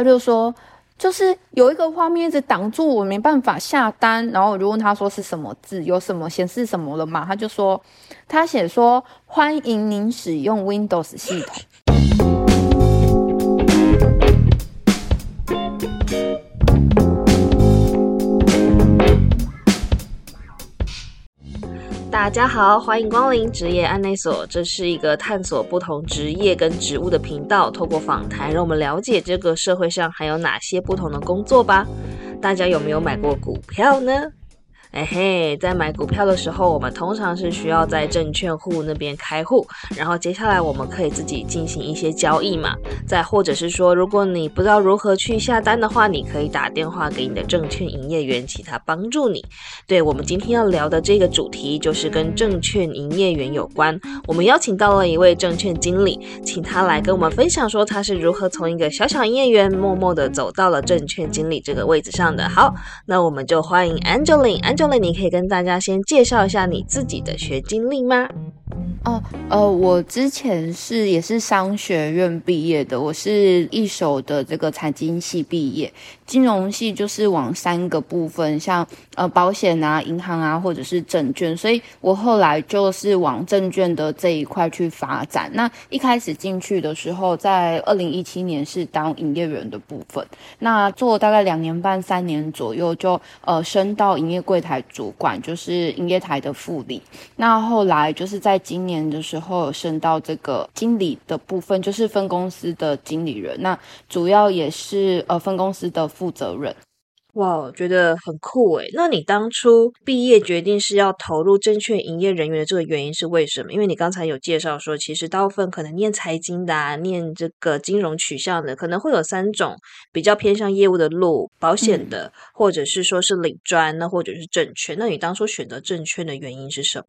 他就说，就是有一个画面一直挡住我，没办法下单。然后我就问他说是什么字，有什么显示什么了嘛？他就说，他写说欢迎您使用 Windows 系统。大家好，欢迎光临职业安内所。这是一个探索不同职业跟职务的频道，透过访谈，让我们了解这个社会上还有哪些不同的工作吧。大家有没有买过股票呢？哎嘿，在买股票的时候，我们通常是需要在证券户那边开户，然后接下来我们可以自己进行一些交易嘛。再或者是说，如果你不知道如何去下单的话，你可以打电话给你的证券营业员，请他帮助你。对我们今天要聊的这个主题，就是跟证券营业员有关。我们邀请到了一位证券经理，请他来跟我们分享说他是如何从一个小小营业员，默默的走到了证券经理这个位置上的。好，那我们就欢迎 Angeline。就了，你可以跟大家先介绍一下你自己的学经历吗？哦，呃，我之前是也是商学院毕业的，我是一手的这个财经系毕业，金融系就是往三个部分，像呃保险啊、银行啊，或者是证券，所以我后来就是往证券的这一块去发展。那一开始进去的时候，在二零一七年是当营业员的部分，那做大概两年半、三年左右，就呃升到营业柜台台主管，就是营业台的副理。那后来就是在今年的时候升到这个经理的部分，就是分公司的经理人。那主要也是呃分公司的负责人。哇，觉得很酷诶。那你当初毕业决定是要投入证券营业人员的这个原因是为什么？因为你刚才有介绍说，其实大部分可能念财经的、啊、念这个金融取向的，可能会有三种比较偏向业务的路：保险的，或者是说是理专，那或者是证券。那你当初选择证券的原因是什么？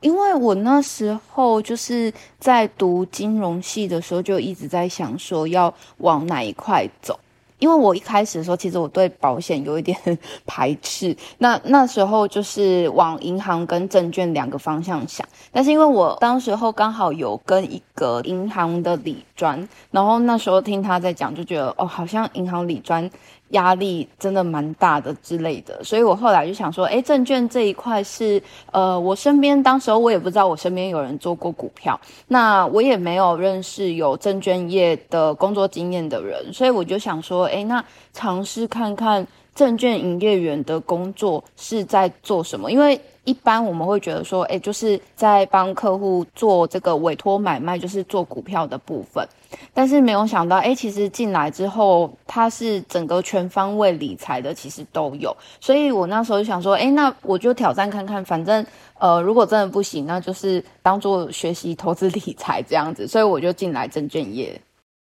因为我那时候就是在读金融系的时候，就一直在想说要往哪一块走。因为我一开始的时候，其实我对保险有一点 排斥。那那时候就是往银行跟证券两个方向想。但是因为我当时候刚好有跟一个银行的理专，然后那时候听他在讲，就觉得哦，好像银行理专。压力真的蛮大的之类的，所以我后来就想说，哎，证券这一块是，呃，我身边当时候我也不知道我身边有人做过股票，那我也没有认识有证券业的工作经验的人，所以我就想说，哎，那尝试看看证券营业员的工作是在做什么，因为。一般我们会觉得说，哎，就是在帮客户做这个委托买卖，就是做股票的部分。但是没有想到，哎，其实进来之后，它是整个全方位理财的，其实都有。所以我那时候就想说，哎，那我就挑战看看，反正呃，如果真的不行，那就是当做学习投资理财这样子。所以我就进来证券业。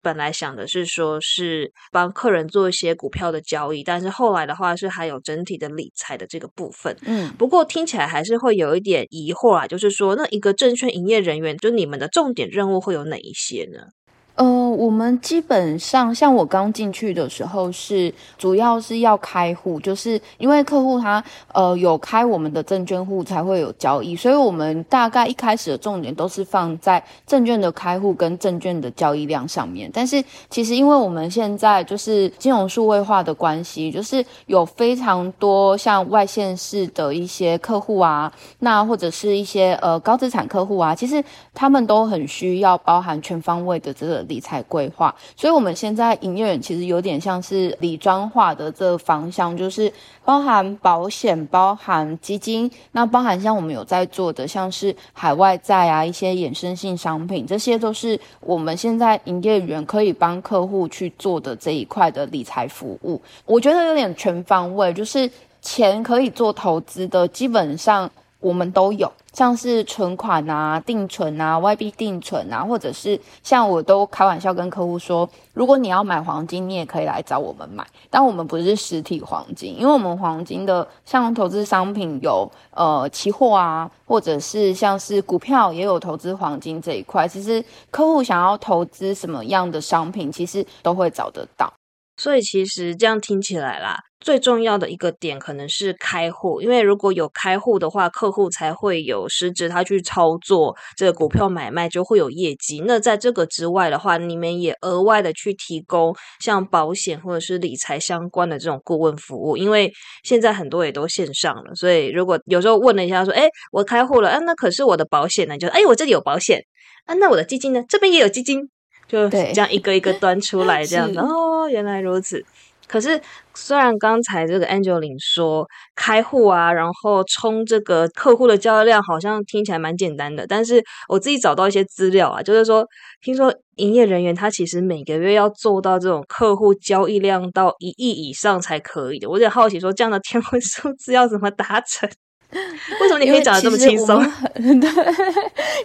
本来想的是说，是帮客人做一些股票的交易，但是后来的话是还有整体的理财的这个部分。嗯，不过听起来还是会有一点疑惑啊，就是说，那一个证券营业人员，就你们的重点任务会有哪一些呢？呃，我们基本上像我刚进去的时候是主要是要开户，就是因为客户他呃有开我们的证券户才会有交易，所以我们大概一开始的重点都是放在证券的开户跟证券的交易量上面。但是其实因为我们现在就是金融数位化的关系，就是有非常多像外线市的一些客户啊，那或者是一些呃高资产客户啊，其实他们都很需要包含全方位的这个。理财规划，所以我们现在营业员其实有点像是理专化的这个方向，就是包含保险、包含基金，那包含像我们有在做的，像是海外债啊，一些衍生性商品，这些都是我们现在营业员可以帮客户去做的这一块的理财服务。我觉得有点全方位，就是钱可以做投资的，基本上。我们都有，像是存款啊、定存啊、外币定存啊，或者是像我都开玩笑跟客户说，如果你要买黄金，你也可以来找我们买。但我们不是实体黄金，因为我们黄金的像投资商品有呃期货啊，或者是像是股票也有投资黄金这一块。其实客户想要投资什么样的商品，其实都会找得到。所以其实这样听起来啦，最重要的一个点可能是开户，因为如果有开户的话，客户才会有实质他去操作这个股票买卖，就会有业绩。那在这个之外的话，你们也额外的去提供像保险或者是理财相关的这种顾问服务，因为现在很多也都线上了，所以如果有时候问了一下说，哎，我开户了，啊，那可是我的保险呢？就哎，我这里有保险，啊，那我的基金呢？这边也有基金。就这样一个一个端出来，这样子哦，原来如此。可是虽然刚才这个 Angeline 说开户啊，然后冲这个客户的交易量，好像听起来蛮简单的，但是我自己找到一些资料啊，就是说，听说营业人员他其实每个月要做到这种客户交易量到一亿以上才可以的。我有点好奇，说这样的天文数字要怎么达成？为什么你可以讲的这么轻松？对，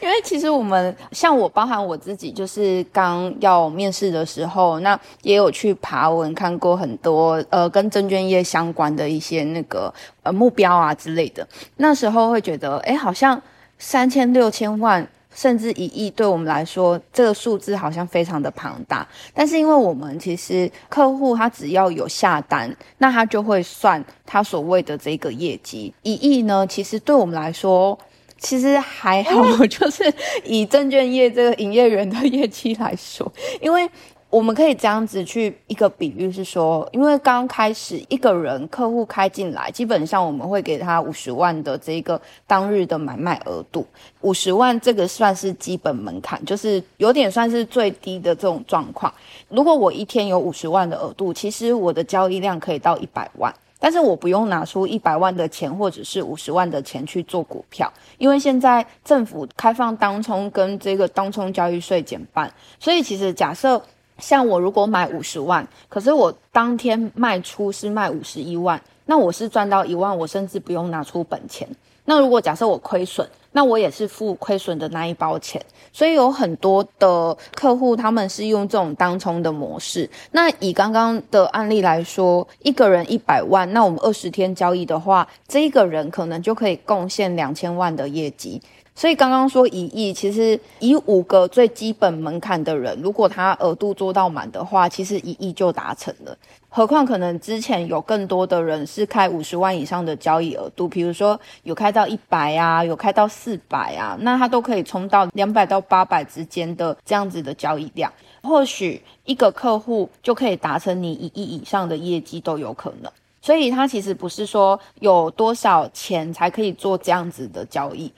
因为其实我们像我，包含我自己，就是刚要面试的时候，那也有去爬文看过很多呃跟证券业相关的一些那个呃目标啊之类的。那时候会觉得，哎，好像三千六千万。甚至一亿，对我们来说，这个数字好像非常的庞大。但是，因为我们其实客户他只要有下单，那他就会算他所谓的这个业绩。一亿呢，其实对我们来说，其实还好，就是以证券业这个营业员的业绩来说，因为。我们可以这样子去一个比喻是说，因为刚开始一个人客户开进来，基本上我们会给他五十万的这个当日的买卖额度，五十万这个算是基本门槛，就是有点算是最低的这种状况。如果我一天有五十万的额度，其实我的交易量可以到一百万，但是我不用拿出一百万的钱或者是五十万的钱去做股票，因为现在政府开放当冲跟这个当冲交易税减半，所以其实假设。像我如果买五十万，可是我当天卖出是卖五十一万，那我是赚到一万，我甚至不用拿出本钱。那如果假设我亏损，那我也是付亏损的那一包钱。所以有很多的客户他们是用这种当冲的模式。那以刚刚的案例来说，一个人一百万，那我们二十天交易的话，这一个人可能就可以贡献两千万的业绩。所以刚刚说一亿，其实以五个最基本门槛的人，如果他额度做到满的话，其实一亿就达成了。何况可能之前有更多的人是开五十万以上的交易额度，比如说有开到一百啊，有开到四百啊，那他都可以冲到两百到八百之间的这样子的交易量，或许一个客户就可以达成你一亿以上的业绩都有可能。所以他其实不是说有多少钱才可以做这样子的交易。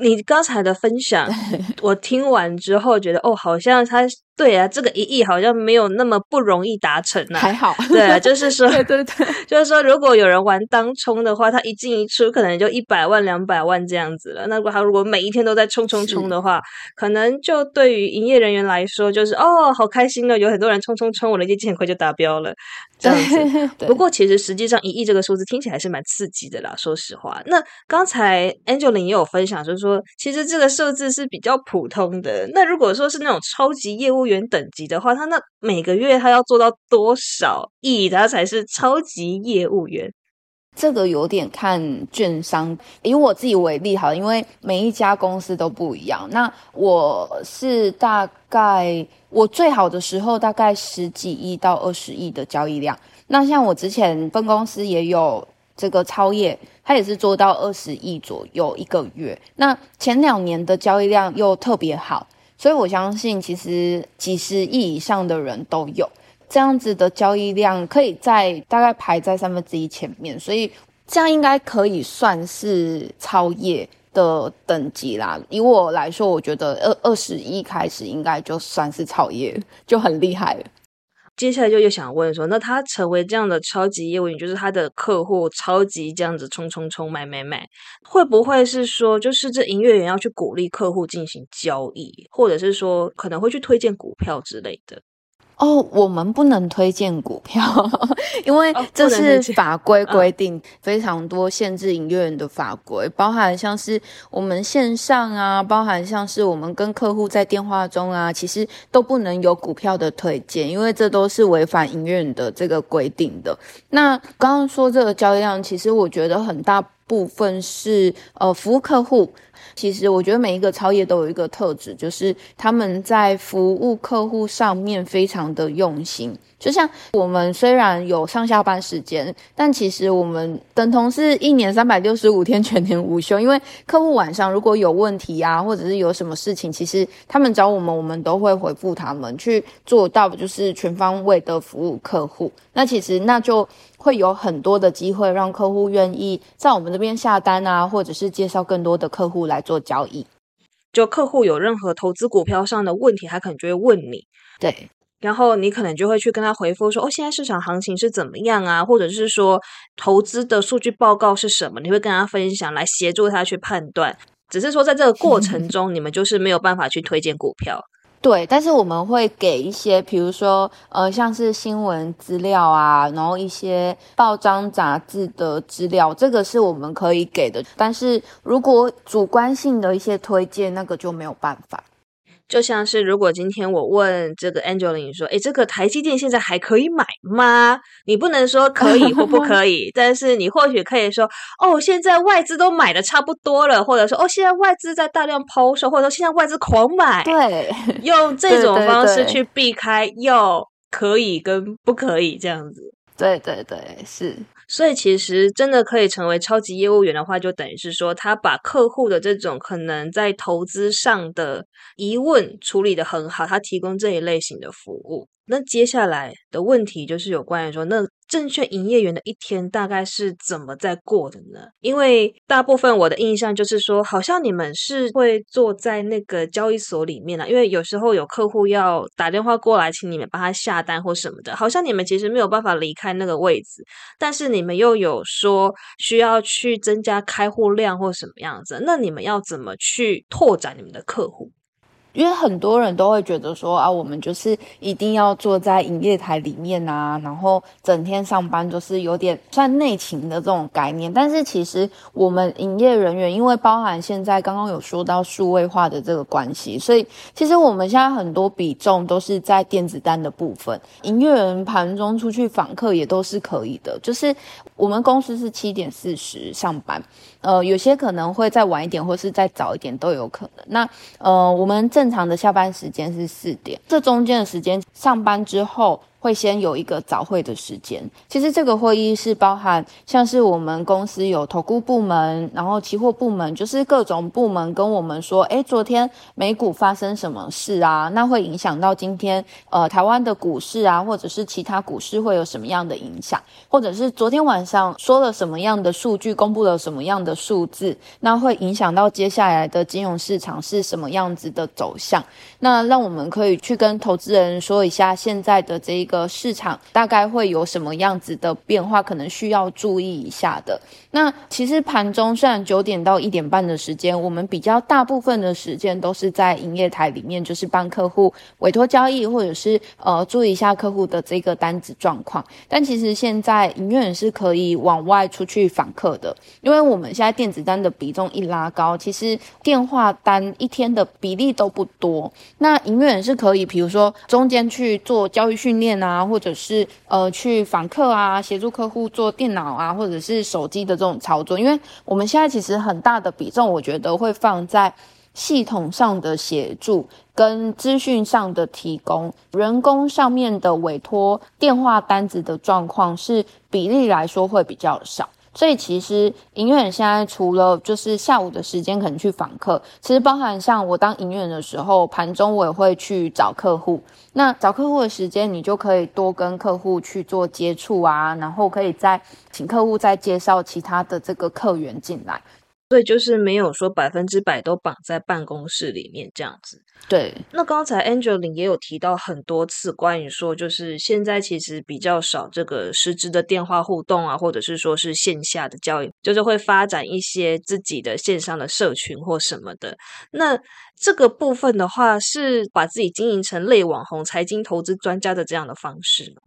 你刚才的分享，我听完之后觉得，哦，好像他。对啊，这个一亿好像没有那么不容易达成呢。还好，对啊，就是说，对对对，就是说，如果有人玩当冲的话，他一进一出可能就一百万、两百万这样子了。那如果他如果每一天都在冲冲冲的话，可能就对于营业人员来说，就是哦，好开心哦，有很多人冲冲冲，我的业绩很快就达标了，这样子。不过其实实际上一亿这个数字听起来是蛮刺激的啦，说实话。那刚才 Angeline 也有分享，就是说，其实这个数字是比较普通的。那如果说是那种超级业务，员等级的话，他那每个月他要做到多少亿，他才是超级业务员？这个有点看券商。以我自己为例，好，因为每一家公司都不一样。那我是大概我最好的时候，大概十几亿到二十亿的交易量。那像我之前分公司也有这个超业，他也是做到二十亿左右一个月。那前两年的交易量又特别好。所以我相信，其实几十亿以上的人都有这样子的交易量，可以在大概排在三分之一前面，所以这样应该可以算是超业的等级啦。以我来说，我觉得二二十亿开始应该就算是超业，就很厉害了。接下来就又想问说，那他成为这样的超级业务员，就是他的客户超级这样子冲冲冲买买买，会不会是说，就是这营业员要去鼓励客户进行交易，或者是说可能会去推荐股票之类的？哦，我们不能推荐股票，因为这是法规规定，非常多限制营业员的法规，包含像是我们线上啊，包含像是我们跟客户在电话中啊，其实都不能有股票的推荐，因为这都是违反营业员的这个规定的。那刚刚说这个交易量，其实我觉得很大部分是呃服务客户。其实我觉得每一个超业都有一个特质，就是他们在服务客户上面非常的用心。就像我们虽然有上下班时间，但其实我们等同是一年三百六十五天全年无休。因为客户晚上如果有问题啊，或者是有什么事情，其实他们找我们，我们都会回复他们，去做到就是全方位的服务客户。那其实那就会有很多的机会让客户愿意在我们这边下单啊，或者是介绍更多的客户来做交易。就客户有任何投资股票上的问题，他可能就会问你。对。然后你可能就会去跟他回复说：“哦，现在市场行情是怎么样啊？或者是说投资的数据报告是什么？你会跟他分享，来协助他去判断。只是说在这个过程中，你们就是没有办法去推荐股票。对，但是我们会给一些，比如说呃，像是新闻资料啊，然后一些报章杂志的资料，这个是我们可以给的。但是如果主观性的一些推荐，那个就没有办法。”就像是如果今天我问这个 Angeline 说：“诶，这个台积电现在还可以买吗？”你不能说 可以或不可以，但是你或许可以说：“哦，现在外资都买的差不多了。”或者说：“哦，现在外资在大量抛售，或者说现在外资狂买。” 对，用这种方式去避开要可以跟不可以这样子。对对对，是。所以其实真的可以成为超级业务员的话，就等于是说，他把客户的这种可能在投资上的疑问处理的很好，他提供这一类型的服务。那接下来的问题就是有关于说，那证券营业员的一天大概是怎么在过的呢？因为大部分我的印象就是说，好像你们是会坐在那个交易所里面啊，因为有时候有客户要打电话过来，请你们帮他下单或什么的，好像你们其实没有办法离开那个位置，但是你们又有说需要去增加开户量或什么样子，那你们要怎么去拓展你们的客户？因为很多人都会觉得说啊，我们就是一定要坐在营业台里面啊，然后整天上班就是有点算内勤的这种概念。但是其实我们营业人员，因为包含现在刚刚有说到数位化的这个关系，所以其实我们现在很多比重都是在电子单的部分。营业人盘中出去访客也都是可以的，就是我们公司是七点四十上班。呃，有些可能会再晚一点，或是再早一点都有可能。那呃，我们正常的下班时间是四点，这中间的时间上班之后。会先有一个早会的时间，其实这个会议是包含像是我们公司有投顾部门，然后期货部门，就是各种部门跟我们说，哎，昨天美股发生什么事啊？那会影响到今天呃台湾的股市啊，或者是其他股市会有什么样的影响？或者是昨天晚上说了什么样的数据，公布了什么样的数字，那会影响到接下来的金融市场是什么样子的走向？那让我们可以去跟投资人说一下现在的这一。个市场大概会有什么样子的变化，可能需要注意一下的。那其实盘中虽然九点到一点半的时间，我们比较大部分的时间都是在营业台里面，就是帮客户委托交易，或者是呃注意一下客户的这个单子状况。但其实现在营业员是可以往外出去访客的，因为我们现在电子单的比重一拉高，其实电话单一天的比例都不多。那营业员是可以，比如说中间去做交易训练。啊，或者是呃去访客啊，协助客户做电脑啊，或者是手机的这种操作，因为我们现在其实很大的比重，我觉得会放在系统上的协助跟资讯上的提供，人工上面的委托电话单子的状况是比例来说会比较少。所以其实营业员现在除了就是下午的时间可能去访客，其实包含像我当营业的时候，盘中我也会去找客户。那找客户的时间，你就可以多跟客户去做接触啊，然后可以再请客户再介绍其他的这个客源进来。所以就是没有说百分之百都绑在办公室里面这样子。对，那刚才 Angeline 也有提到很多次关于说，就是现在其实比较少这个实质的电话互动啊，或者是说是线下的交易，就是会发展一些自己的线上的社群或什么的。那这个部分的话，是把自己经营成类网红、财经投资专家的这样的方式吗？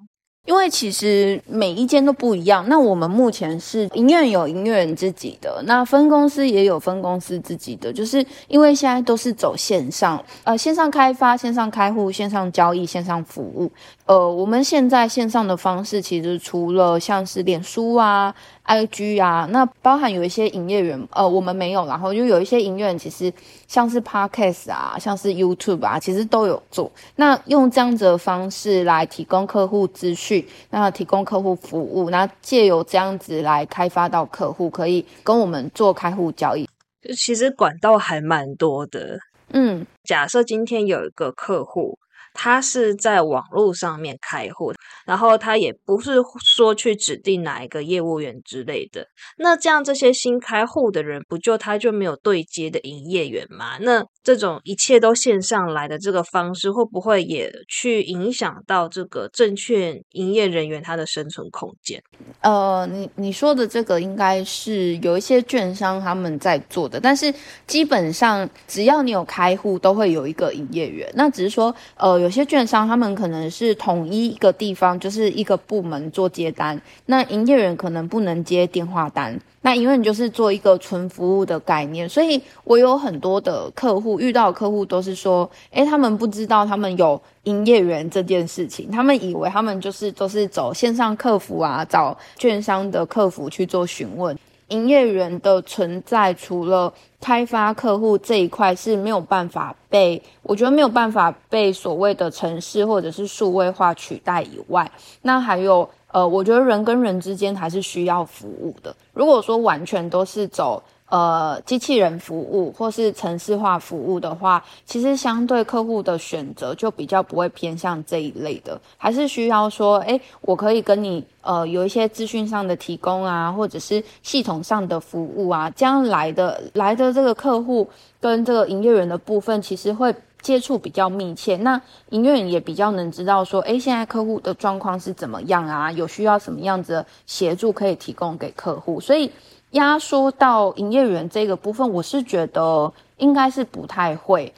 因为其实每一间都不一样。那我们目前是营院有营院自己的，那分公司也有分公司自己的。就是因为现在都是走线上，呃，线上开发、线上开户、线上交易、线上服务。呃，我们现在线上的方式，其实除了像是脸书啊、IG 啊，那包含有一些营业员，呃，我们没有，然后就有一些营业员，其实像是 Podcast 啊，像是 YouTube 啊，其实都有做。那用这样子的方式来提供客户资讯，那提供客户服务，那借由这样子来开发到客户，可以跟我们做开户交易。就其实管道还蛮多的。嗯，假设今天有一个客户。他是在网络上面开户，然后他也不是说去指定哪一个业务员之类的。那这样这些新开户的人，不就他就没有对接的营业员吗？那这种一切都线上来的这个方式，会不会也去影响到这个证券营业人员他的生存空间？呃，你你说的这个应该是有一些券商他们在做的，但是基本上只要你有开户，都会有一个营业员。那只是说，呃。有些券商他们可能是统一一个地方，就是一个部门做接单，那营业员可能不能接电话单，那因为你就是做一个纯服务的概念，所以我有很多的客户遇到客户都是说，诶，他们不知道他们有营业员这件事情，他们以为他们就是都是走线上客服啊，找券商的客服去做询问。营业员的存在，除了开发客户这一块是没有办法被，我觉得没有办法被所谓的城市或者是数位化取代以外，那还有呃，我觉得人跟人之间还是需要服务的。如果说完全都是走。呃，机器人服务或是城市化服务的话，其实相对客户的选择就比较不会偏向这一类的，还是需要说，哎，我可以跟你呃有一些资讯上的提供啊，或者是系统上的服务啊，这样来的来的这个客户跟这个营业员的部分，其实会接触比较密切，那营业员也比较能知道说，哎，现在客户的状况是怎么样啊，有需要什么样子的协助可以提供给客户，所以。压缩到营业员这个部分，我是觉得应该是不太会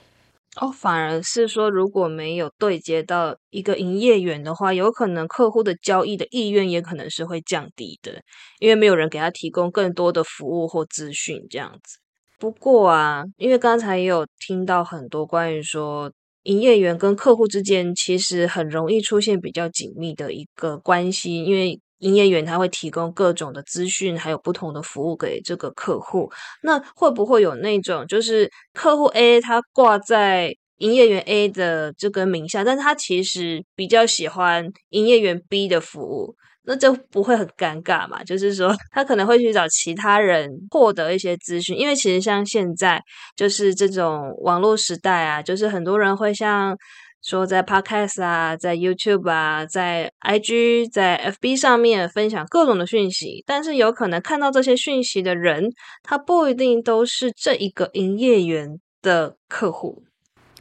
哦，反而是说如果没有对接到一个营业员的话，有可能客户的交易的意愿也可能是会降低的，因为没有人给他提供更多的服务或资讯这样子。不过啊，因为刚才也有听到很多关于说营业员跟客户之间其实很容易出现比较紧密的一个关系，因为。营业员他会提供各种的资讯，还有不同的服务给这个客户。那会不会有那种，就是客户 A 他挂在营业员 A 的这个名下，但是他其实比较喜欢营业员 B 的服务，那就不会很尴尬嘛？就是说，他可能会去找其他人获得一些资讯，因为其实像现在就是这种网络时代啊，就是很多人会像。说在 Podcast 啊，在 YouTube 啊，在 IG、在 FB 上面分享各种的讯息，但是有可能看到这些讯息的人，他不一定都是这一个营业员的客户。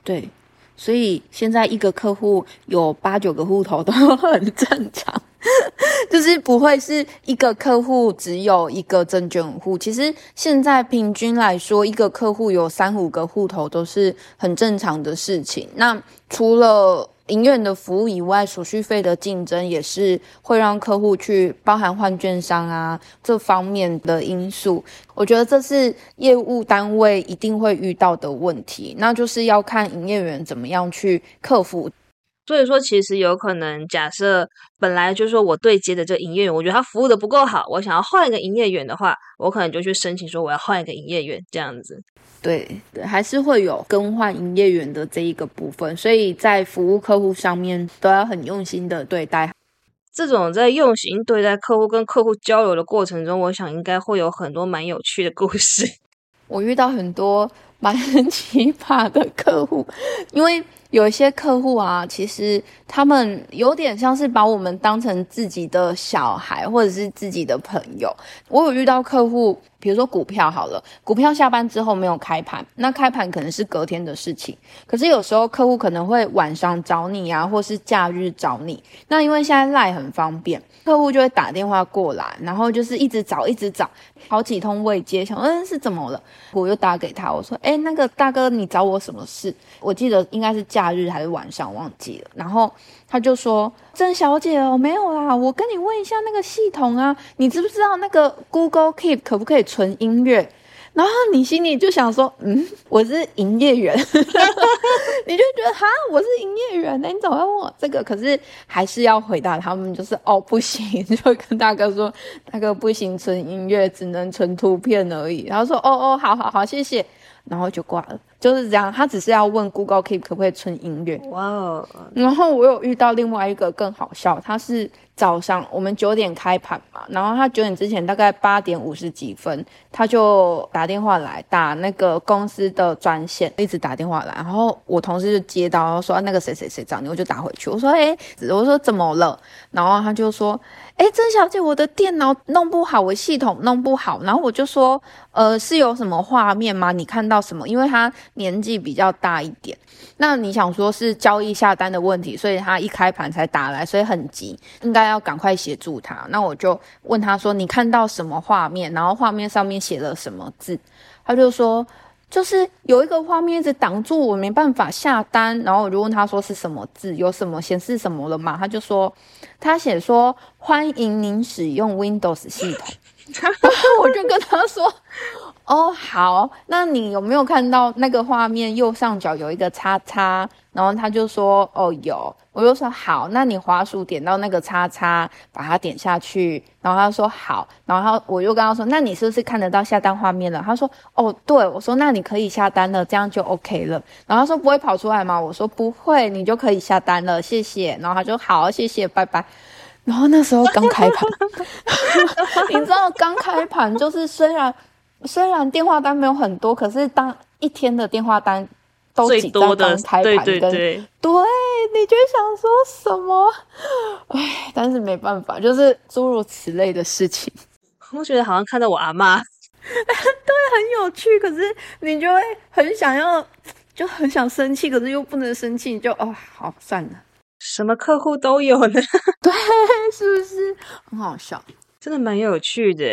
对，所以现在一个客户有八九个户头都 很正常。就是不会是一个客户只有一个证券户，其实现在平均来说，一个客户有三五个户头都是很正常的事情。那除了营业的服务以外，手续费的竞争也是会让客户去包含换券商啊这方面的因素。我觉得这是业务单位一定会遇到的问题，那就是要看营业员怎么样去克服。所以说，其实有可能，假设本来就是说我对接的这个营业员，我觉得他服务的不够好，我想要换一个营业员的话，我可能就去申请说我要换一个营业员这样子。对，还是会有更换营业员的这一个部分，所以在服务客户上面都要很用心的对待。这种在用心对待客户跟客户交流的过程中，我想应该会有很多蛮有趣的故事。我遇到很多蛮 奇葩的客户，因为。有一些客户啊，其实他们有点像是把我们当成自己的小孩，或者是自己的朋友。我有遇到客户。比如说股票好了，股票下班之后没有开盘，那开盘可能是隔天的事情。可是有时候客户可能会晚上找你啊，或是假日找你。那因为现在赖很方便，客户就会打电话过来，然后就是一直找，一直找，好几通未接，想嗯是怎么了？我又打给他，我说哎那个大哥你找我什么事？我记得应该是假日还是晚上忘记了，然后。他就说：“郑小姐哦，没有啦，我跟你问一下那个系统啊，你知不知道那个 Google Keep 可不可以存音乐？”然后你心里就想说，嗯，我是营业员，你就觉得哈，我是营业员，那你怎么问我这个？可是还是要回答他们，就是哦，不行，就跟大哥说，大哥不行，存音乐只能存图片而已。然后说，哦哦，好好好，谢谢。然后就挂了，就是这样。他只是要问 Google Keep 可不可以存音乐。哇哦！然后我有遇到另外一个更好笑，他是早上我们九点开盘嘛，然后他九点之前大概八点五十几分，他就打电话来打那个公司的专线，一直打电话来。然后我同事就接到说那个谁谁谁找你，我就打回去，我说哎，我说怎么了？然后他就说。哎，曾小姐，我的电脑弄不好，我系统弄不好，然后我就说，呃，是有什么画面吗？你看到什么？因为他年纪比较大一点，那你想说是交易下单的问题，所以他一开盘才打来，所以很急，应该要赶快协助他。那我就问他说，你看到什么画面？然后画面上面写了什么字？他就说。就是有一个画面一直挡住我，没办法下单。然后我就问他说是什么字，有什么显示什么了嘛？他就说他写说欢迎您使用 Windows 系统。然后我就跟他说哦好，那你有没有看到那个画面右上角有一个叉叉？然后他就说哦有。我就说好，那你滑鼠点到那个叉叉，把它点下去。然后他说好，然后我又跟他说，那你是不是看得到下单画面了？他说哦，对。我说那你可以下单了，这样就 OK 了。然后他说不会跑出来吗？我说不会，你就可以下单了，谢谢。然后他说好，谢谢，拜拜。然后那时候刚开盘，你知道刚开盘就是虽然虽然电话单没有很多，可是当一天的电话单。最多的对对对，对，你就想说什么？唉，但是没办法，就是诸如此类的事情。我觉得好像看到我阿妈，对，很有趣。可是你就会很想要，就很想生气，可是又不能生气，你就哦，好算了。什么客户都有呢？对，是不是很好笑？真的蛮有趣的。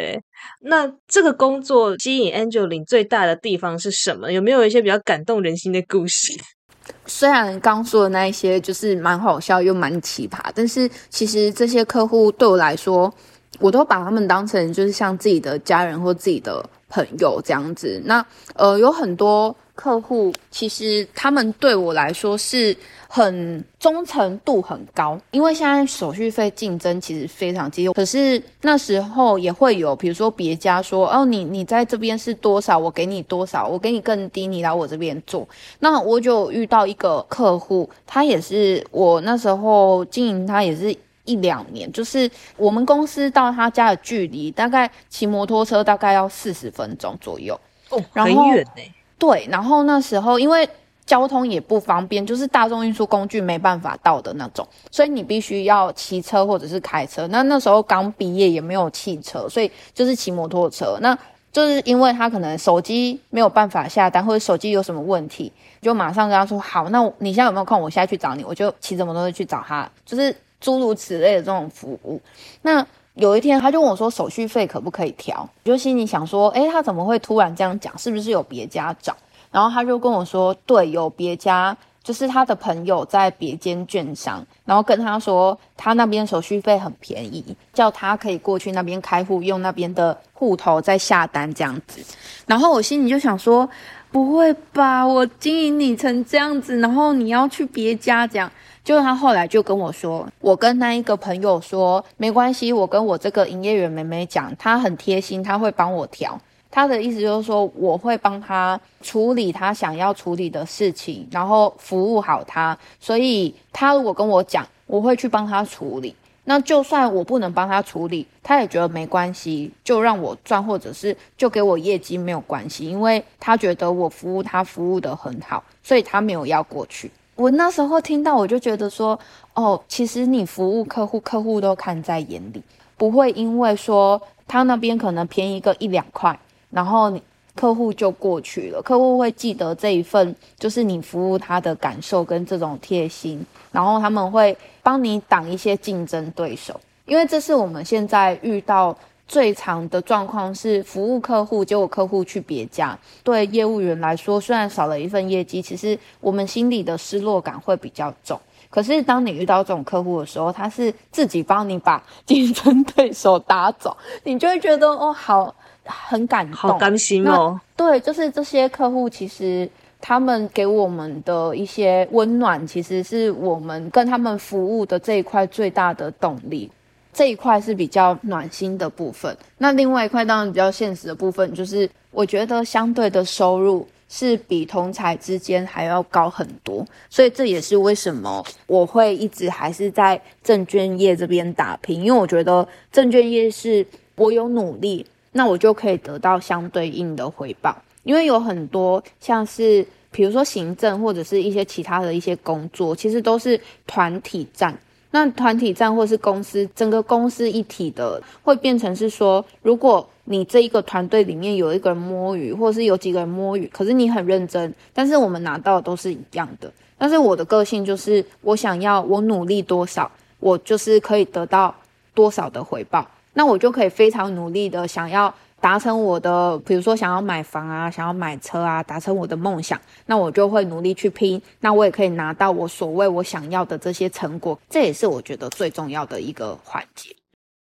那这个工作吸引 Angelin 最大的地方是什么？有没有一些比较感动人心的故事？虽然刚说的那一些就是蛮好笑又蛮奇葩，但是其实这些客户对我来说，我都把他们当成就是像自己的家人或自己的朋友这样子。那呃，有很多客户其实他们对我来说是。很忠诚度很高，因为现在手续费竞争其实非常激烈。可是那时候也会有，比如说别家说，哦，你你在这边是多少，我给你多少，我给你更低，你来我这边做。那我就遇到一个客户，他也是我那时候经营他也是一两年，就是我们公司到他家的距离大概骑摩托车大概要四十分钟左右哦，很远呢。对，然后那时候因为。交通也不方便，就是大众运输工具没办法到的那种，所以你必须要骑车或者是开车。那那时候刚毕业也没有汽车，所以就是骑摩托车。那就是因为他可能手机没有办法下单，或者手机有什么问题，就马上跟他说好。那你现在有没有空？我现在去找你，我就骑着摩托车去找他，就是诸如此类的这种服务。那有一天他就问我说手续费可不可以调？我就心里想说，诶，他怎么会突然这样讲？是不是有别家长？然后他就跟我说，对，有别家，就是他的朋友在别间券商，然后跟他说，他那边手续费很便宜，叫他可以过去那边开户，用那边的户头再下单这样子。然后我心里就想说，不会吧，我经营你成这样子，然后你要去别家这样。就他后来就跟我说，我跟那一个朋友说，没关系，我跟我这个营业员妹妹讲，她很贴心，她会帮我调。他的意思就是说，我会帮他处理他想要处理的事情，然后服务好他。所以他如果跟我讲，我会去帮他处理。那就算我不能帮他处理，他也觉得没关系，就让我赚，或者是就给我业绩没有关系，因为他觉得我服务他服务的很好，所以他没有要过去。我那时候听到，我就觉得说，哦，其实你服务客户，客户都看在眼里，不会因为说他那边可能便宜个一两块。然后你客户就过去了，客户会记得这一份，就是你服务他的感受跟这种贴心，然后他们会帮你挡一些竞争对手，因为这是我们现在遇到最长的状况是服务客户，结果客户去别家，对业务员来说，虽然少了一份业绩，其实我们心里的失落感会比较重。可是当你遇到这种客户的时候，他是自己帮你把竞争对手打走，你就会觉得哦好。很感动，好甘心哦。对，就是这些客户，其实他们给我们的一些温暖，其实是我们跟他们服务的这一块最大的动力。这一块是比较暖心的部分。那另外一块当然比较现实的部分，就是我觉得相对的收入是比同才之间还要高很多。所以这也是为什么我会一直还是在证券业这边打拼，因为我觉得证券业是我有努力。那我就可以得到相对应的回报，因为有很多像是比如说行政或者是一些其他的一些工作，其实都是团体战。那团体战或是公司整个公司一体的，会变成是说，如果你这一个团队里面有一个人摸鱼，或是有几个人摸鱼，可是你很认真，但是我们拿到的都是一样的。但是我的个性就是，我想要我努力多少，我就是可以得到多少的回报。那我就可以非常努力的想要达成我的，比如说想要买房啊，想要买车啊，达成我的梦想，那我就会努力去拼，那我也可以拿到我所谓我想要的这些成果，这也是我觉得最重要的一个环节。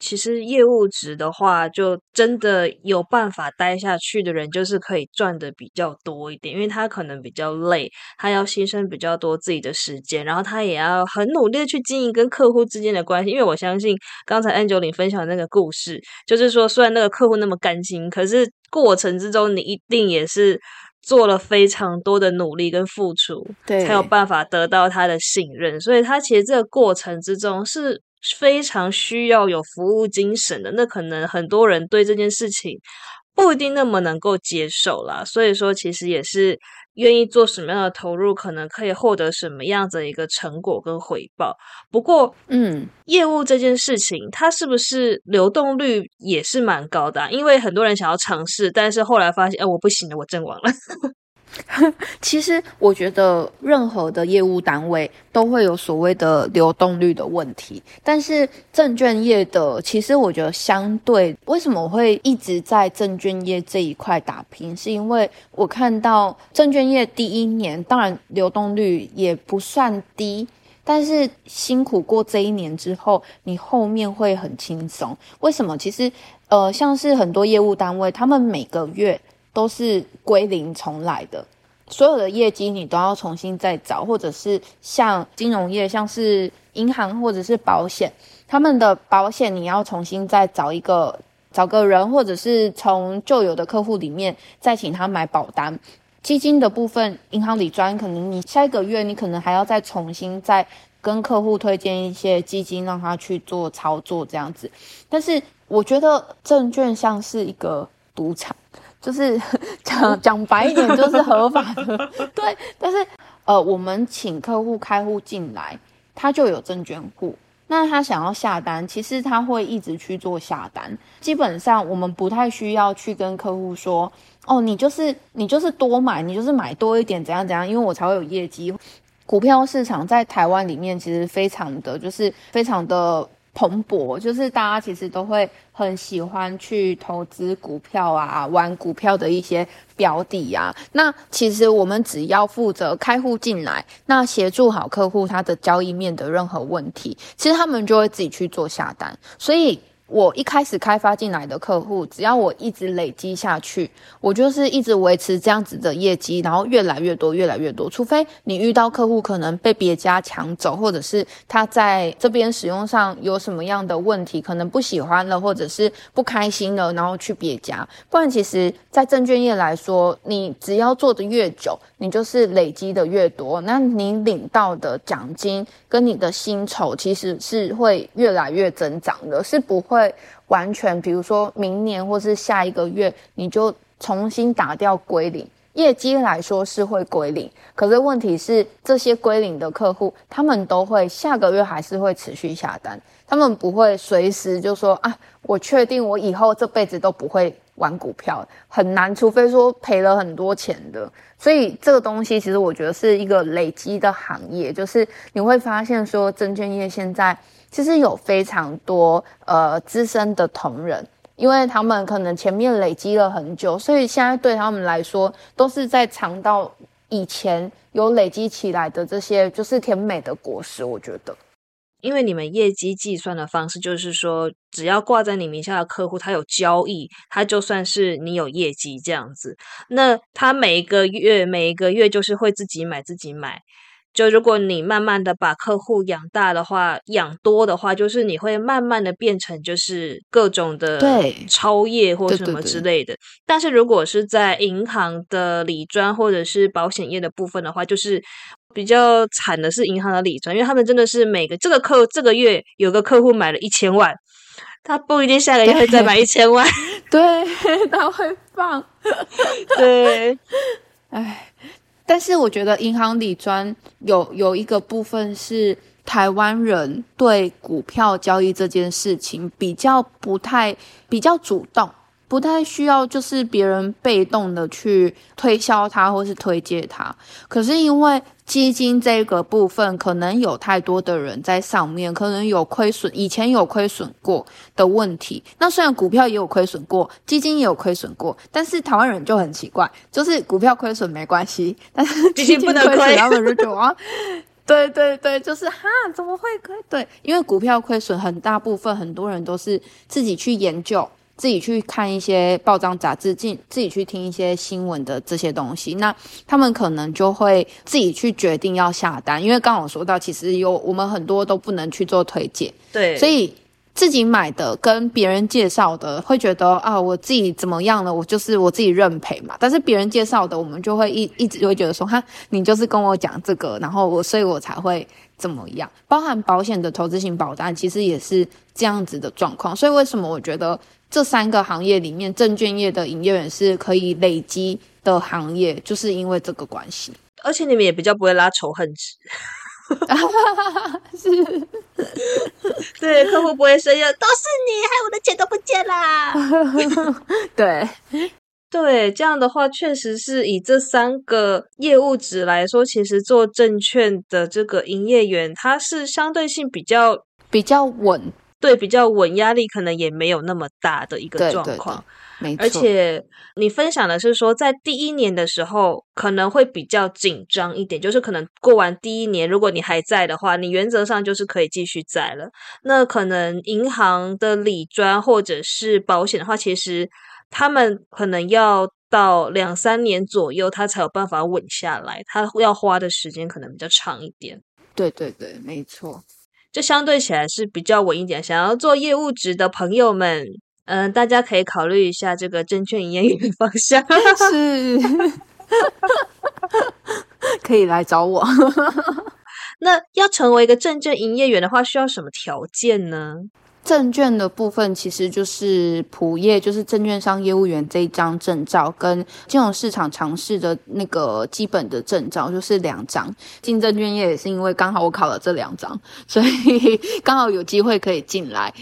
其实业务职的话，就真的有办法待下去的人，就是可以赚的比较多一点，因为他可能比较累，他要牺牲比较多自己的时间，然后他也要很努力的去经营跟客户之间的关系。因为我相信刚才安九零分享那个故事，就是说虽然那个客户那么甘心，可是过程之中你一定也是做了非常多的努力跟付出，对，才有办法得到他的信任。所以他其实这个过程之中是。非常需要有服务精神的，那可能很多人对这件事情不一定那么能够接受啦。所以说，其实也是愿意做什么样的投入，可能可以获得什么样的一个成果跟回报。不过，嗯，业务这件事情，它是不是流动率也是蛮高的？因为很多人想要尝试，但是后来发现，哎，我不行了，我阵亡了。其实我觉得任何的业务单位都会有所谓的流动率的问题，但是证券业的，其实我觉得相对，为什么我会一直在证券业这一块打拼，是因为我看到证券业第一年，当然流动率也不算低，但是辛苦过这一年之后，你后面会很轻松。为什么？其实，呃，像是很多业务单位，他们每个月。都是归零重来的，所有的业绩你都要重新再找，或者是像金融业，像是银行或者是保险，他们的保险你要重新再找一个找个人，或者是从旧有的客户里面再请他买保单。基金的部分，银行理专可能你下一个月你可能还要再重新再跟客户推荐一些基金，让他去做操作这样子。但是我觉得证券像是一个赌场。就是讲讲白一点，就是合法的，对。但是，呃，我们请客户开户进来，他就有证券户，那他想要下单，其实他会一直去做下单。基本上，我们不太需要去跟客户说，哦，你就是你就是多买，你就是买多一点，怎样怎样，因为我才会有业绩。股票市场在台湾里面其实非常的就是非常的。蓬勃就是大家其实都会很喜欢去投资股票啊，玩股票的一些标的啊。那其实我们只要负责开户进来，那协助好客户他的交易面的任何问题，其实他们就会自己去做下单。所以。我一开始开发进来的客户，只要我一直累积下去，我就是一直维持这样子的业绩，然后越来越多，越来越多。除非你遇到客户可能被别家抢走，或者是他在这边使用上有什么样的问题，可能不喜欢了，或者是不开心了，然后去别家。不然，其实，在证券业来说，你只要做的越久，你就是累积的越多，那你领到的奖金跟你的薪酬其实是会越来越增长的，是不会。完全，比如说明年或是下一个月，你就重新打掉归零。业绩来说是会归零，可是问题是这些归零的客户，他们都会下个月还是会持续下单，他们不会随时就说啊，我确定我以后这辈子都不会玩股票，很难，除非说赔了很多钱的。所以这个东西其实我觉得是一个累积的行业，就是你会发现说证券业现在。其实有非常多呃资深的同仁，因为他们可能前面累积了很久，所以现在对他们来说都是在尝到以前有累积起来的这些就是甜美的果实。我觉得，因为你们业绩计算的方式就是说，只要挂在你名下的客户，他有交易，他就算是你有业绩这样子。那他每一个月每一个月就是会自己买自己买。就如果你慢慢的把客户养大的话，养多的话，就是你会慢慢的变成就是各种的超业或什么之类的。但是如果是在银行的理专或者是保险业的部分的话，就是比较惨的是银行的理专，因为他们真的是每个这个客这个月有个客户买了一千万，他不一定下个月会再买一千万，对，他会放，对，哎。但是我觉得银行理专有有一个部分是台湾人对股票交易这件事情比较不太比较主动，不太需要就是别人被动的去推销它或是推荐它。可是因为基金这个部分可能有太多的人在上面，可能有亏损，以前有亏损过的问题。那虽然股票也有亏损过，基金也有亏损过，但是台湾人就很奇怪，就是股票亏损没关系，但是基金不能亏，然后就觉得，对对对，就是哈，怎么会亏？对，因为股票亏损很大部分，很多人都是自己去研究。自己去看一些报章杂志，进自己去听一些新闻的这些东西，那他们可能就会自己去决定要下单，因为刚刚我说到，其实有我们很多都不能去做推荐，对，所以自己买的跟别人介绍的会觉得啊，我自己怎么样了，我就是我自己认赔嘛。但是别人介绍的，我们就会一一直会觉得说，哈，你就是跟我讲这个，然后我所以我才会怎么样。包含保险的投资型保单，其实也是这样子的状况。所以为什么我觉得？这三个行业里面，证券业的营业员是可以累积的行业，就是因为这个关系。而且你们也比较不会拉仇恨值，是，对，客户不会生气，都是你害我的钱都不见啦。对，对，这样的话，确实是以这三个业务值来说，其实做证券的这个营业员，他是相对性比较比较稳。对，比较稳，压力可能也没有那么大的一个状况，没错。而且你分享的是说，在第一年的时候可能会比较紧张一点，就是可能过完第一年，如果你还在的话，你原则上就是可以继续在了。那可能银行的理专或者是保险的话，其实他们可能要到两三年左右，他才有办法稳下来，他要花的时间可能比较长一点。对对对，没错。就相对起来是比较稳一点。想要做业务职的朋友们，嗯，大家可以考虑一下这个证券营业员的方向。是，可以来找我。那要成为一个证券营业员的话，需要什么条件呢？证券的部分其实就是普业，就是证券商业务员这一张证照，跟金融市场尝试的那个基本的证照，就是两张。进证券业也是因为刚好我考了这两张，所以刚好有机会可以进来。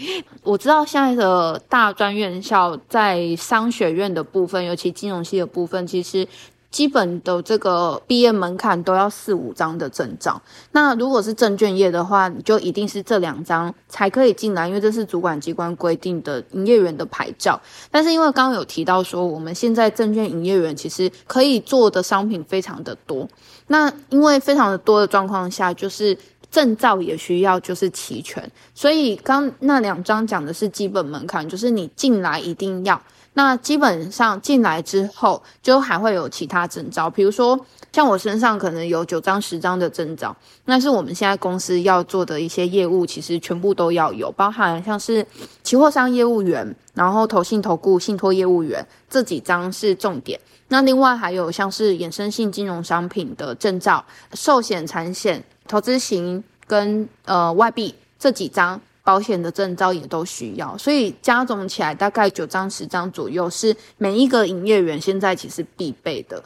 我知道现在的大专院校在商学院的部分，尤其金融系的部分，其实。基本的这个毕业门槛都要四五张的证照，那如果是证券业的话，你就一定是这两张才可以进来，因为这是主管机关规定的营业员的牌照。但是因为刚刚有提到说，我们现在证券营业员其实可以做的商品非常的多，那因为非常的多的状况下，就是证照也需要就是齐全，所以刚那两张讲的是基本门槛，就是你进来一定要。那基本上进来之后，就还会有其他证照，比如说像我身上可能有九张、十张的证照，那是我们现在公司要做的一些业务，其实全部都要有，包含像是期货商业务员，然后投信投顾信托业务员这几张是重点。那另外还有像是衍生性金融商品的证照、寿险、产险、投资型跟呃外币这几张。保险的证照也都需要，所以加总起来大概九张十张左右，是每一个营业员现在其实必备的。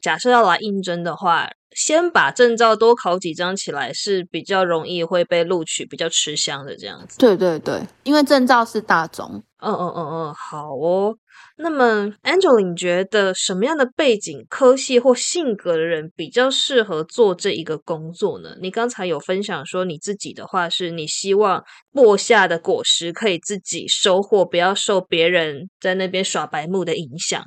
假设要来应征的话，先把证照多考几张起来是比较容易会被录取，比较吃香的这样子。对对对，因为证照是大宗。嗯嗯嗯嗯，好哦。那么，Angel，你觉得什么样的背景、科系或性格的人比较适合做这一个工作呢？你刚才有分享说，你自己的话是你希望播下的果实可以自己收获，不要受别人在那边耍白目的影响。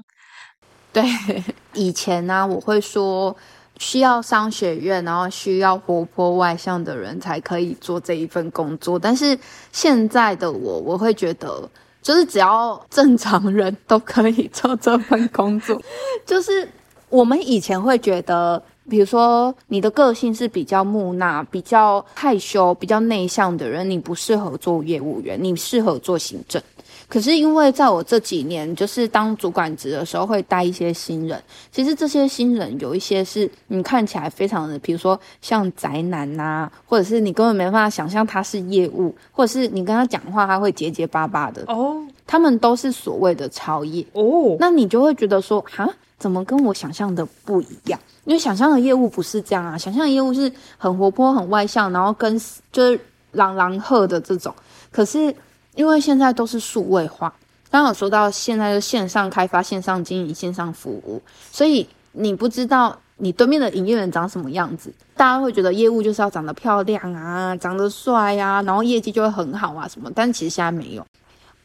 对，以前呢，我会说。需要商学院，然后需要活泼外向的人才可以做这一份工作。但是现在的我，我会觉得，就是只要正常人都可以做这份工作。就是我们以前会觉得，比如说你的个性是比较木讷、比较害羞、比较内向的人，你不适合做业务员，你适合做行政。可是因为在我这几年就是当主管职的时候，会带一些新人。其实这些新人有一些是你看起来非常的，比如说像宅男呐，或者是你根本没办法想象他是业务，或者是你跟他讲话他会结结巴巴的哦。他们都是所谓的超业哦。那你就会觉得说，哈，怎么跟我想象的不一样？因为想象的业务不是这样啊，想象的业务是很活泼、很外向，然后跟就是朗朗赫的这种。可是。因为现在都是数位化，刚好说到现在是线上开发、线上经营、线上服务，所以你不知道你对面的营业员长什么样子，大家会觉得业务就是要长得漂亮啊，长得帅呀，然后业绩就会很好啊什么，但其实现在没有，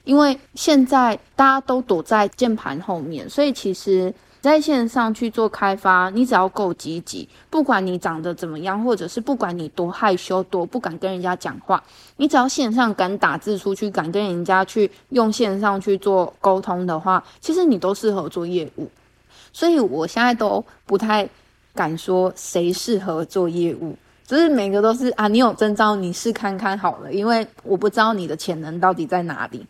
因为现在大家都躲在键盘后面，所以其实。在线上去做开发，你只要够积极，不管你长得怎么样，或者是不管你多害羞、多不敢跟人家讲话，你只要线上敢打字出去，敢跟人家去用线上去做沟通的话，其实你都适合做业务。所以我现在都不太敢说谁适合做业务，只是每个都是啊，你有征兆，你试看看好了，因为我不知道你的潜能到底在哪里。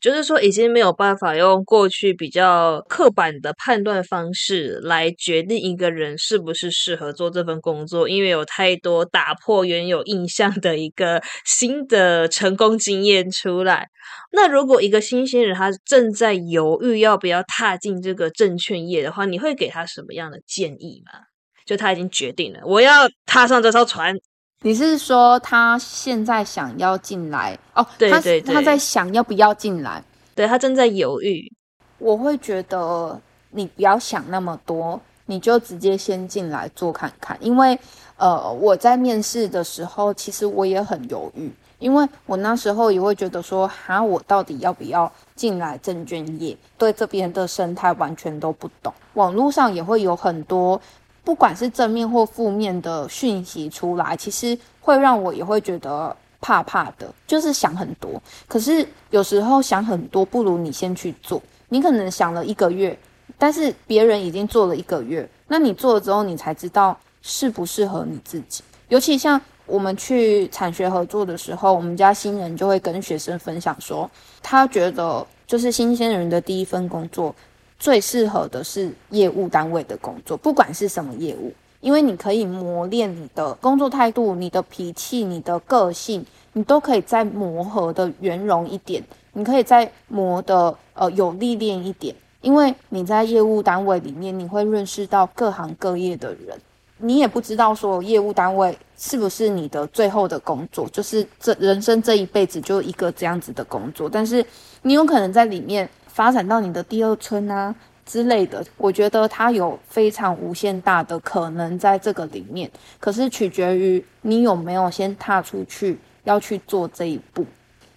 就是说，已经没有办法用过去比较刻板的判断方式来决定一个人是不是适合做这份工作，因为有太多打破原有印象的一个新的成功经验出来。那如果一个新鲜人他正在犹豫要不要踏进这个证券业的话，你会给他什么样的建议吗？就他已经决定了，我要踏上这艘船。你是说他现在想要进来哦？对对对，他在想要不要进来？对他正在犹豫。我会觉得你不要想那么多，你就直接先进来做看看。因为呃，我在面试的时候，其实我也很犹豫，因为我那时候也会觉得说，哈，我到底要不要进来证券业？对这边的生态完全都不懂。网络上也会有很多。不管是正面或负面的讯息出来，其实会让我也会觉得怕怕的，就是想很多。可是有时候想很多，不如你先去做。你可能想了一个月，但是别人已经做了一个月，那你做了之后，你才知道适不适合你自己。尤其像我们去产学合作的时候，我们家新人就会跟学生分享说，他觉得就是新鲜人的第一份工作。最适合的是业务单位的工作，不管是什么业务，因为你可以磨练你的工作态度、你的脾气、你的个性，你都可以再磨合的圆融一点，你可以再磨的呃有历练一点，因为你在业务单位里面，你会认识到各行各业的人，你也不知道说业务单位是不是你的最后的工作，就是这人生这一辈子就一个这样子的工作，但是你有可能在里面。发展到你的第二春啊之类的，我觉得它有非常无限大的可能在这个里面。可是取决于你有没有先踏出去要去做这一步。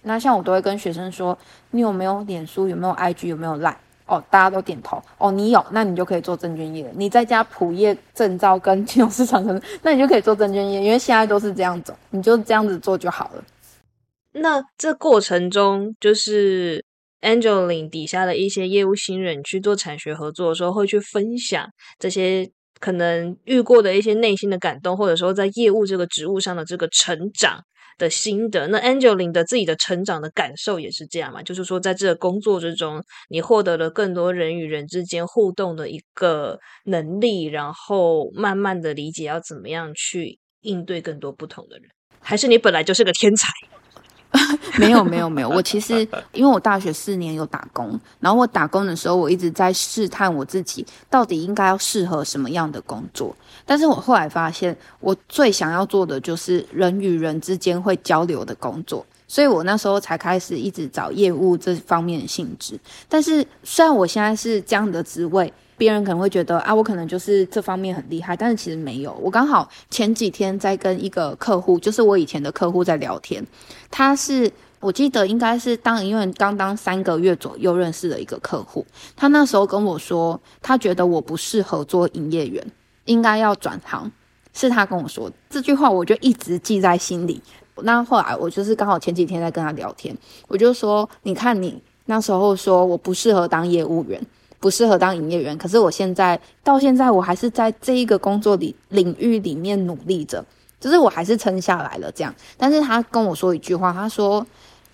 那像我都会跟学生说，你有没有脸书？有没有 IG？有没有 Line？哦，大家都点头。哦，你有，那你就可以做证券业了。你在加普业证照跟金融市场可能，那你就可以做证券业，因为现在都是这样走，你就这样子做就好了。那这过程中就是。Angeline 底下的一些业务新人去做产学合作的时候，会去分享这些可能遇过的一些内心的感动，或者说在业务这个职务上的这个成长的心得。那 Angeline 的自己的成长的感受也是这样嘛？就是说，在这个工作之中，你获得了更多人与人之间互动的一个能力，然后慢慢的理解要怎么样去应对更多不同的人，还是你本来就是个天才？没有没有没有，我其实因为我大学四年有打工，然后我打工的时候，我一直在试探我自己到底应该要适合什么样的工作。但是我后来发现，我最想要做的就是人与人之间会交流的工作，所以我那时候才开始一直找业务这方面的性质。但是虽然我现在是这样的职位。别人可能会觉得啊，我可能就是这方面很厉害，但是其实没有。我刚好前几天在跟一个客户，就是我以前的客户在聊天。他是我记得应该是当因为刚当三个月左右认识的一个客户。他那时候跟我说，他觉得我不适合做营业员，应该要转行，是他跟我说这句话，我就一直记在心里。那后来我就是刚好前几天在跟他聊天，我就说，你看你那时候说我不适合当业务员，不适合当营业员，可是我现在到现在我还是在这一个工作里领域里面努力着，就是我还是撑下来了这样。但是他跟我说一句话，他说：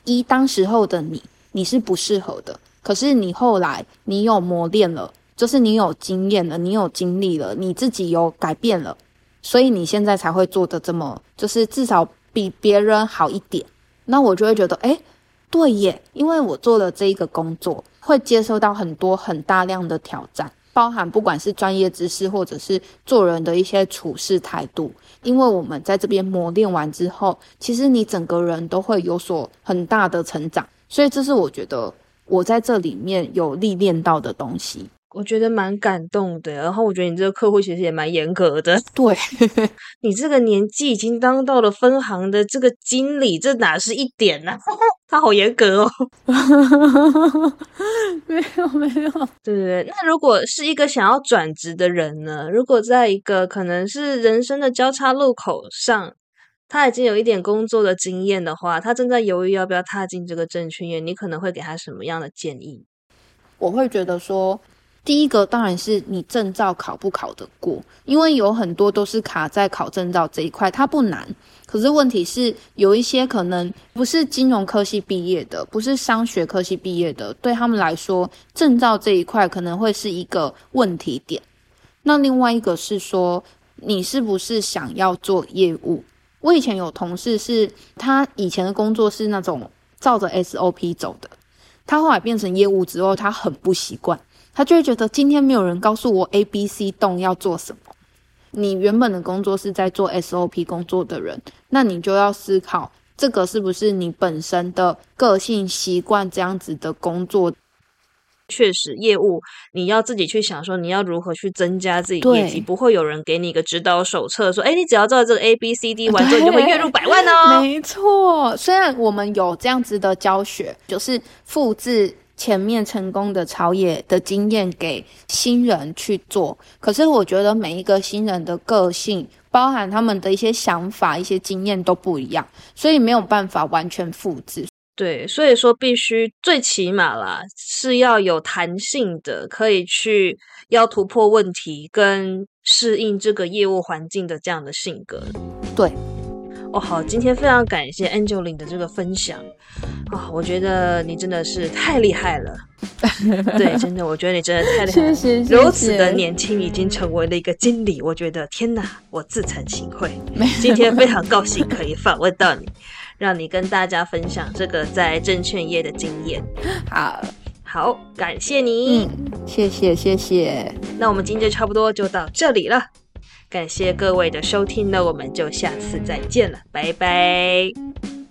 一当时候的你，你是不适合的，可是你后来你有磨练了，就是你有经验了，你有经历了，你自己有改变了，所以你现在才会做的这么，就是至少。比别人好一点，那我就会觉得，哎，对耶，因为我做了这一个工作，会接受到很多很大量的挑战，包含不管是专业知识，或者是做人的一些处事态度。因为我们在这边磨练完之后，其实你整个人都会有所很大的成长，所以这是我觉得我在这里面有历练到的东西。我觉得蛮感动的，然后我觉得你这个客户其实也蛮严格的。对 你这个年纪已经当到了分行的这个经理，这哪是一点呢？他好严格哦。没有没有，对对对。那如果是一个想要转职的人呢？如果在一个可能是人生的交叉路口上，他已经有一点工作的经验的话，他正在犹豫要不要踏进这个证券业，你可能会给他什么样的建议？我会觉得说。第一个当然是你证照考不考得过，因为有很多都是卡在考证照这一块，它不难。可是问题是有一些可能不是金融科系毕业的，不是商学科系毕业的，对他们来说证照这一块可能会是一个问题点。那另外一个是说，你是不是想要做业务？我以前有同事是他以前的工作是那种照着 SOP 走的，他后来变成业务之后，他很不习惯。他就会觉得今天没有人告诉我 A、B、C 栋要做什么。你原本的工作是在做 SOP 工作的人，那你就要思考这个是不是你本身的个性习惯这样子的工作。确实，业务你要自己去想说你要如何去增加自己业绩，不会有人给你一个指导手册说，哎，你只要照这个 A、B、C、D 完之后，你就会月入百万哦。没错，虽然我们有这样子的教学，就是复制。前面成功的朝野的经验给新人去做，可是我觉得每一个新人的个性，包含他们的一些想法、一些经验都不一样，所以没有办法完全复制。对，所以说必须最起码啦是要有弹性的，可以去要突破问题跟适应这个业务环境的这样的性格。对。哦，好，今天非常感谢 Angeline 的这个分享啊，我觉得你真的是太厉害了，对，真的，我觉得你真的太厉害，了，如此的年轻已经成为了一个经理，我觉得天哪，我自惭形秽。今天非常高兴可以访问到你，让你跟大家分享这个在证券业的经验。好，好，感谢你，谢谢，谢谢。那我们今天差不多就到这里了。感谢各位的收听，那我们就下次再见了，拜拜。